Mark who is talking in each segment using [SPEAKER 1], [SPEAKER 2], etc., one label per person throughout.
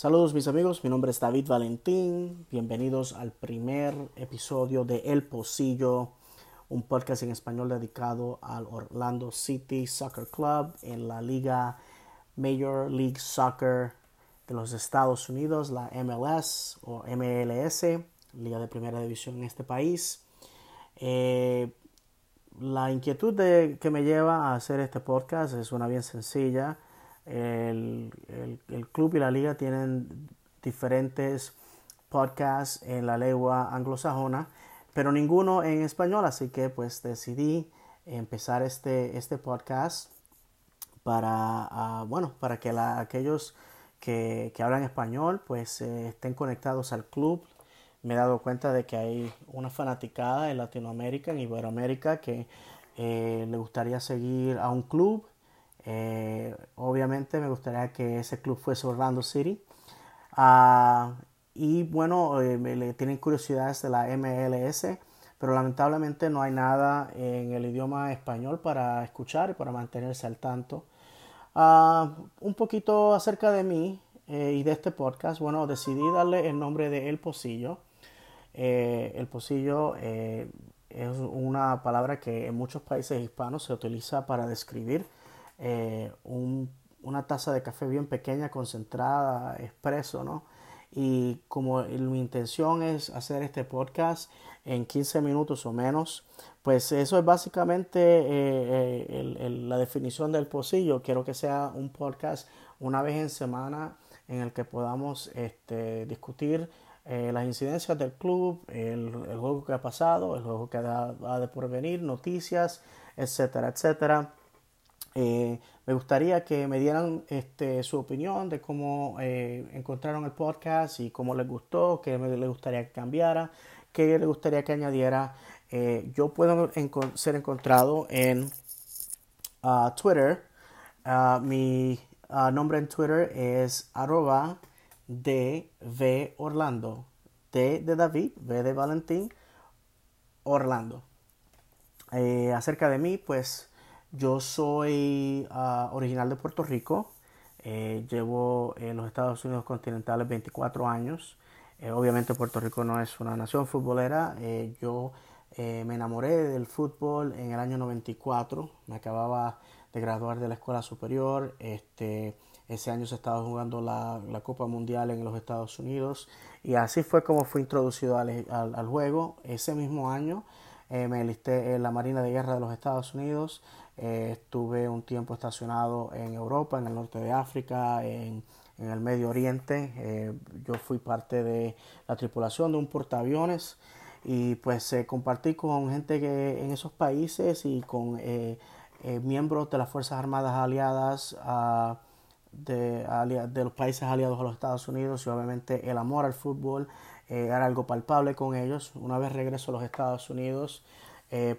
[SPEAKER 1] Saludos mis amigos, mi nombre es David Valentín. Bienvenidos al primer episodio de El Pocillo, un podcast en español dedicado al Orlando City Soccer Club en la liga Major League Soccer de los Estados Unidos, la MLS o MLS, liga de primera división en este país. Eh, la inquietud que me lleva a hacer este podcast es una bien sencilla el, club y la liga tienen diferentes podcasts en la lengua anglosajona, pero ninguno en español, así que pues decidí empezar este, este podcast para, ah, bueno, para que aquellos que, hablan español pues eh, estén conectados al club. Me he dado cuenta de que hay una fanaticada en Latinoamérica, en Iberoamérica, que eh, le gustaría seguir a un club eh, obviamente me gustaría que ese club fuese Orlando City. Ah, y bueno, eh, le tienen curiosidades de la MLS, pero lamentablemente no hay nada en el idioma español para escuchar y para mantenerse al tanto. Ah, un poquito acerca de mí eh, y de este podcast. Bueno, decidí darle el nombre de El Pocillo. el Pocillo es una palabra que en muchos países hispanos se utiliza para describir eh, una taza de café bien pequeña, concentrada, expreso, ¿no? Y como mi intención es hacer este podcast en 15 minutos o menos, pues eso es básicamente eh, eh, la definición del pocillo. Quiero que sea un podcast una vez en semana en el que podamos este, discutir las incidencias del club, el, juego que ha pasado, el juego que ha de porvenir, noticias, etcétera, etcétera. Eh, me gustaría que me dieran este, su opinión de cómo eh, encontraron el podcast y cómo les gustó, qué les gustaría que cambiara, qué les gustaría que añadiera. Eh, yo puedo ser encontrado en ah, Twitter. Ah, mi ah, nombre en Twitter es arroba DV Orlando. D de David, V de Valentín, Orlando. acerca de mí, pues yo soy ah, original de Puerto Rico. Eh, llevo en los Estados Unidos continentales 24 años. Eh, obviamente Puerto Rico no es una nación futbolera. Eh, yo me enamoré del fútbol en el año 94. Me acababa de graduar de la escuela superior. Este, ese año se estaba jugando la, Copa Mundial en los Estados Unidos. Y así fue como fue introducido al, al juego. Ese mismo año me enlisté en la Marina de Guerra de los Estados Unidos. Eh, estuve un tiempo estacionado en Europa, en el norte de África, en, el Medio Oriente. Eh, yo fui parte de la tripulación de un portaaviones y pues eh, compartí con gente que en esos países y con miembros de las Fuerzas Armadas aliadas ah, de, de, los países aliados a los Estados Unidos y obviamente el amor al fútbol era algo palpable con ellos. Una vez regreso a los Estados Unidos,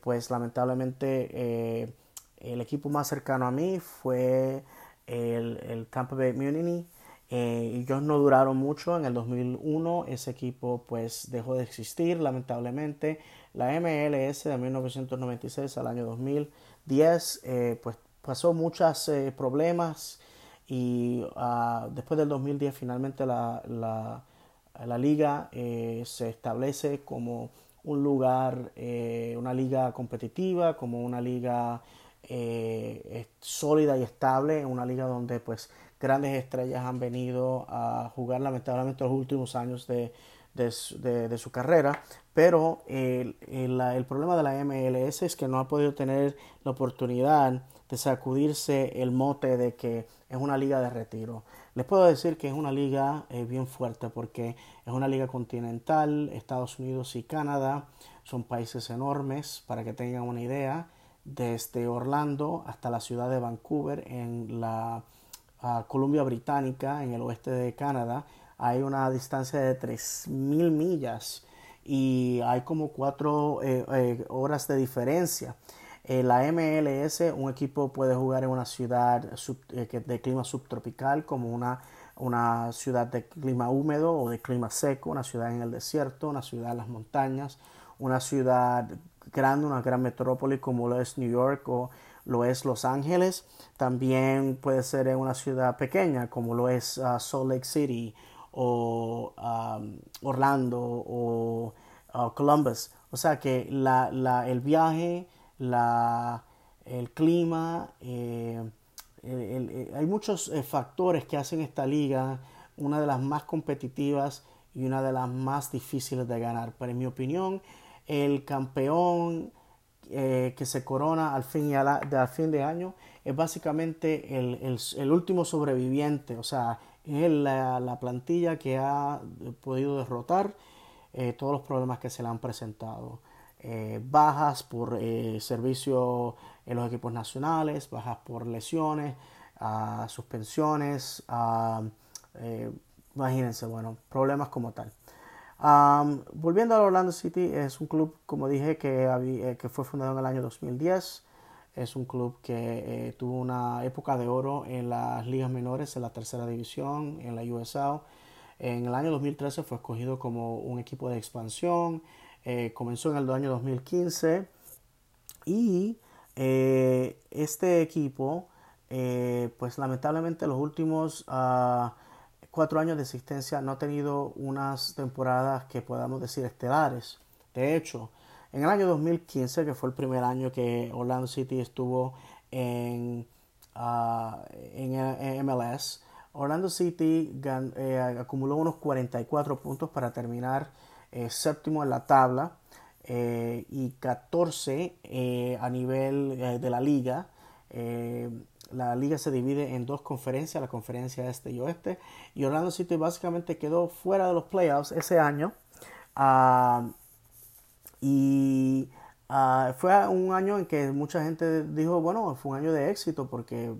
[SPEAKER 1] pues lamentablemente el equipo más cercano a mí fue el, el Tampa Bay Mutiny. Eh, ellos no duraron mucho. En el 2001 ese equipo pues dejó de existir lamentablemente. La MLS de 1996 al año 2010 eh, pues pasó muchos eh, problemas y uh, después del 2010 finalmente la, la, la liga eh, se establece como un lugar, una liga competitiva, como una liga eh, sólida y estable una liga donde pues grandes estrellas han venido a jugar lamentablemente los últimos años de, de, su carrera, pero el, el, problema de la MLS es que no ha podido tener la oportunidad de sacudirse el mote de que es una liga de retiro. Les puedo decir que es una liga eh, bien fuerte porque es una liga continental, Estados Unidos y Canadá son países enormes, para que tengan una idea desde Orlando hasta la ciudad de Vancouver en la Columbia Británica, en el oeste de Canadá, hay una distancia de 3.000 millas y hay como cuatro eh, eh, horas de diferencia. la MLS, un equipo puede jugar en una ciudad eh, de clima subtropical como una, una ciudad de clima húmedo o de clima seco, una ciudad en el desierto, una ciudad en las montañas, una ciudad grande, una gran metrópoli como lo es New York o, lo es Los Ángeles, también puede ser en una ciudad pequeña como lo es uh, Salt Lake City o Orlando o Columbus. O sea que la, la, el viaje, la, el clima, eh, hay muchos eh, factores que hacen esta liga una de las más competitivas y una de las más difíciles de ganar. Pero en mi opinión, el campeón eh, que se corona al fin, y al fin de año es básicamente el, último sobreviviente, o sea, es la, plantilla que ha podido derrotar eh, todos los problemas que se le han presentado. Eh, bajas por servicio en los equipos nacionales, bajas por lesiones, uh, suspensiones, imagínense, bueno, problemas como tal volviendo al Orlando City, es un club, como dije, que, eh, que fue fundado en el año 2010. Es un club que eh, tuvo una época de oro en las ligas menores, en la tercera división, en la USL. En el año 2013 fue escogido como un equipo de expansión. Eh, comenzó en el año 2015 y este equipo, pues lamentablemente los últimos uh, cuatro años de existencia no ha tenido unas temporadas que podamos decir estelares. De hecho, en el año 2015, que fue el primer año que Orlando City estuvo en, ah, en, MLS, Orlando City eh, acumuló unos 44 puntos para terminar eh, séptimo en la tabla eh, y 14 a nivel de la liga la liga se divide en dos conferencias, la conferencia este y oeste, y Orlando City básicamente quedó fuera de los playoffs ese año. Ah, y ah, fue un año en que mucha gente dijo, bueno, fue un año de éxito porque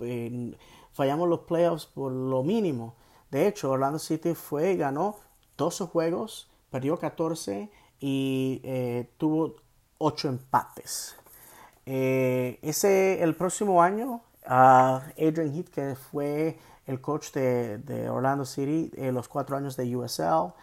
[SPEAKER 1] eh, fallamos los playoffs por lo mínimo. De hecho, Orlando City fue ganó 12 juegos, perdió 14 y eh, tuvo 8 empates. Eh, ese, el próximo año, Adrian Heath, que fue el coach de, Orlando City en los cuatro años de USL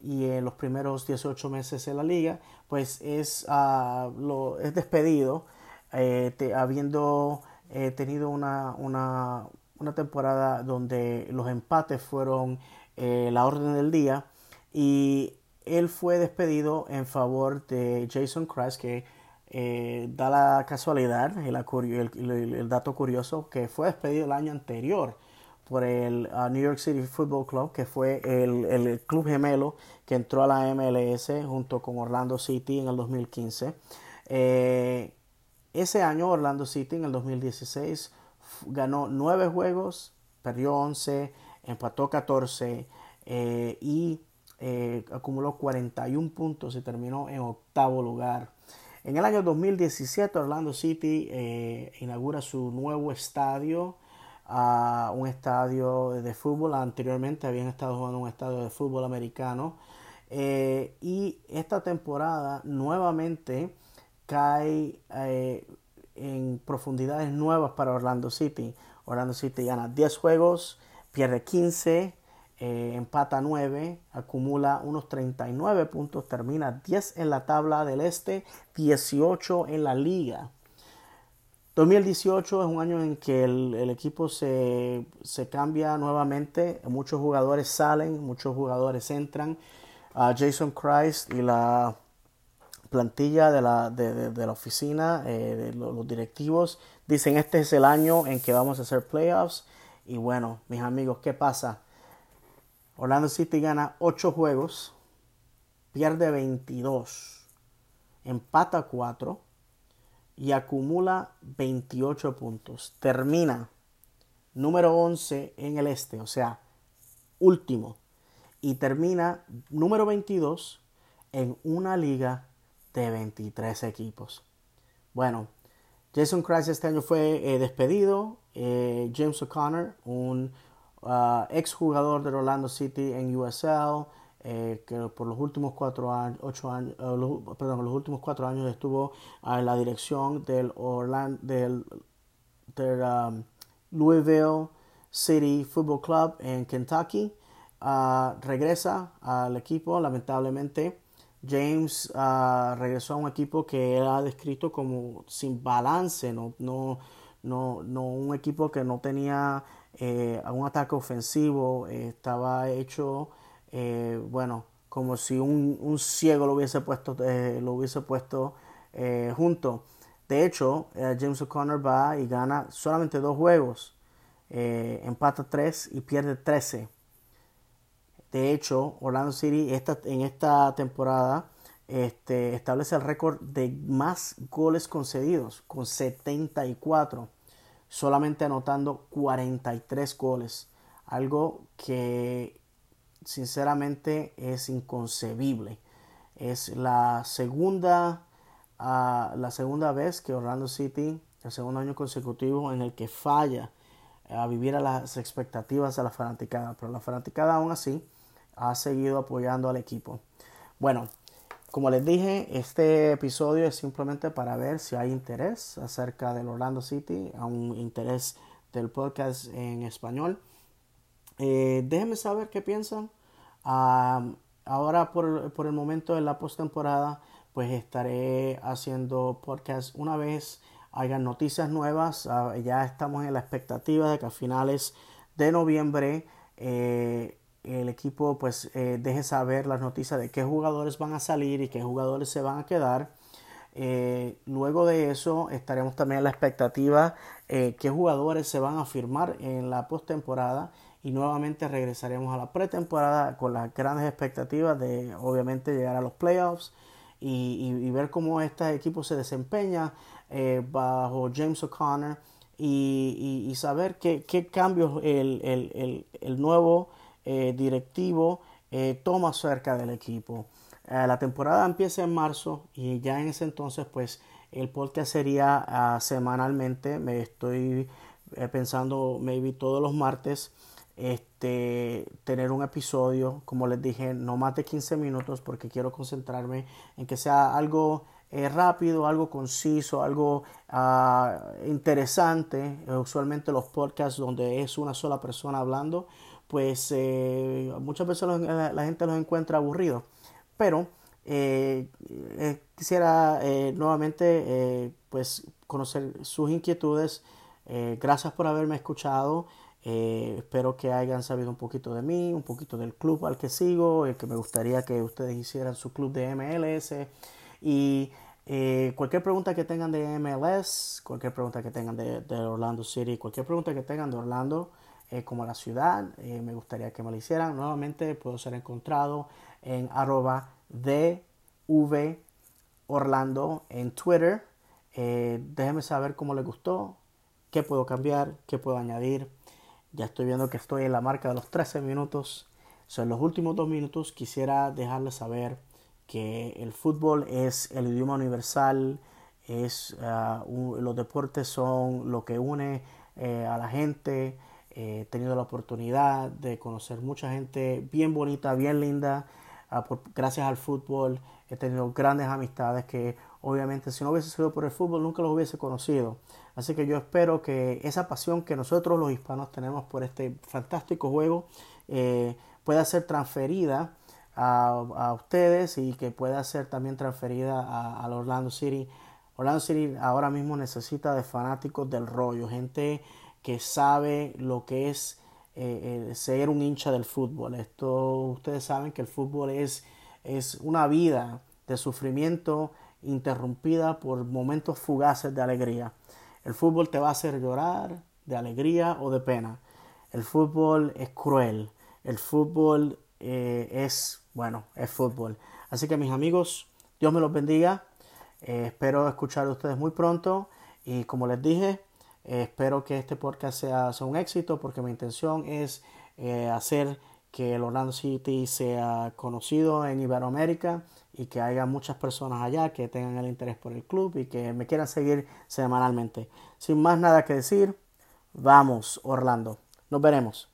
[SPEAKER 1] y en los primeros 18 meses en la liga, pues es, lo, es despedido, eh, habiendo eh, tenido una, una, una, temporada donde los empates fueron la orden del día y él fue despedido en favor de Jason Christ, que eh, da la casualidad y el, dato curioso que fue despedido el año anterior por el uh, New York City Football Club, que fue el, club gemelo que entró a la MLS junto con Orlando City en el 2015. Eh, ese año Orlando City en el 2016 ganó 9 juegos, perdió 11, empató 14 eh, y acumuló 41 puntos y terminó en octavo lugar. En el año 2017 Orlando City eh, inaugura su nuevo estadio, uh, un estadio de fútbol. Anteriormente habían estado jugando un estadio de fútbol americano. Eh, y esta temporada nuevamente cae eh, en profundidades nuevas para Orlando City. Orlando City gana 10 juegos, pierde 15, eh, empata 9, acumula unos 39 puntos, termina 10 en la tabla del este, 18 en la liga. 2018 es un año en que el, equipo se, cambia nuevamente, muchos jugadores salen, muchos jugadores entran. Jason Christ y la plantilla de la, de, la oficina, eh, de los directivos, dicen este es el año en que vamos a hacer playoffs. Y bueno, mis amigos, ¿qué pasa? Orlando City gana 8 juegos, pierde 22, empata 4 y acumula 28 puntos. Termina número 11 en el este, o sea, último. Y termina número 22 en una liga de 23 equipos. Bueno, Jason Christ este año fue eh, despedido. Eh, James O'Connor, un uh, ex jugador del Orlando City en USL, eh, que por los últimos cuatro años, ocho años, uh, perdón, los últimos cuatro años estuvo en la dirección del Orlando, del, um, Louisville City Football Club en Kentucky. Uh, regresa al equipo, lamentablemente James uh, regresó a un equipo que era descrito como sin balance, no, no, no, no un equipo que no tenía eh, un ataque ofensivo, eh, estaba hecho, eh, bueno, como si un, ciego lo hubiese puesto, lo hubiese puesto junto. De hecho, James O'Connor va y gana solamente dos juegos, empata tres y pierde 13. De hecho, Orlando City esta, en esta temporada este, establece el récord de más goles concedidos, con 74, solamente anotando 43 goles. Algo que sinceramente es inconcebible. Es la segunda, uh, la segunda vez que Orlando City, el segundo año consecutivo en el que falla a vivir a las expectativas de la fanaticada. Pero la fanaticada aún así ha seguido apoyando al equipo. Bueno, como les dije, este episodio es simplemente para ver si hay interés acerca del Orlando City, un interés del podcast en español. Eh, déjenme saber qué piensan. ahora por, por, el momento de la postemporada, pues estaré haciendo podcast una vez hayan noticias nuevas. Ah, ya estamos en la expectativa de que a finales de noviembre eh, el equipo pues eh, deje saber las noticias de qué jugadores van a salir y qué jugadores se van a quedar. Luego de eso estaremos también en la expectativa qué jugadores se van a firmar en la postemporada y nuevamente regresaremos a la pretemporada con las grandes expectativas de obviamente llegar a los playoffs y, ver cómo este equipo se desempeña bajo James O'Connor y, saber qué, cambios el, el, el nuevo eh, directivo eh, toma cerca del equipo. Eh, la temporada empieza en marzo y ya en ese entonces pues el podcast sería ah, semanalmente. Me estoy pensando maybe todos los martes este, tener un episodio, como les dije, no más de 15 minutos porque quiero concentrarme en que sea algo rápido, algo conciso, algo ah, interesante. usualmente los podcasts donde es una sola persona hablando, pues eh, muchas veces la, gente los encuentra aburridos. Pero eh, eh, quisiera nuevamente pues conocer sus inquietudes. gracias por haberme escuchado. Espero que hayan sabido un poquito de mí, un poquito del club al que sigo, que me gustaría que ustedes hicieran su club de MLS. Y cualquier pregunta que tengan de MLS, cualquier pregunta que tengan de, Orlando City, cualquier pregunta que tengan de Orlando, eh, como la ciudad. Eh, me gustaría que me lo hicieran. Nuevamente puedo ser encontrado en arroba DV Orlando en Twitter. Eh, déjenme saber cómo les gustó, qué puedo cambiar, qué puedo añadir. Ya estoy viendo que estoy en la marca de los 13 minutos. en los últimos dos minutos quisiera dejarles saber que el fútbol es el idioma universal, es, ah, los deportes son lo que une a la gente, he tenido la oportunidad de conocer mucha gente bien bonita, bien linda. Ah, gracias al fútbol he tenido grandes amistades que obviamente si no hubiese sido por el fútbol nunca los hubiese conocido. Así que yo espero que esa pasión que nosotros los hispanos tenemos por este fantástico juego eh, pueda ser transferida a, ustedes y que pueda ser también transferida al Orlando City. Orlando City ahora mismo necesita de fanáticos del rollo, gente que sabe lo que es eh, ser un hincha del fútbol. Esto ustedes saben que el fútbol es, es una vida de sufrimiento interrumpida por momentos fugaces de alegría. El fútbol te va a hacer llorar de alegría o de pena. El fútbol es cruel. El fútbol eh, es, bueno, es fútbol. Así que mis amigos, Dios me los bendiga. espero escuchar de ustedes muy pronto. Y como les dije, eh, espero que este podcast sea, un éxito porque mi intención es eh, hacer que el Orlando City sea conocido en Iberoamérica y que haya muchas personas allá que tengan el interés por el club y que me quieran seguir semanalmente. Sin más nada que decir, vamos Orlando. Nos veremos.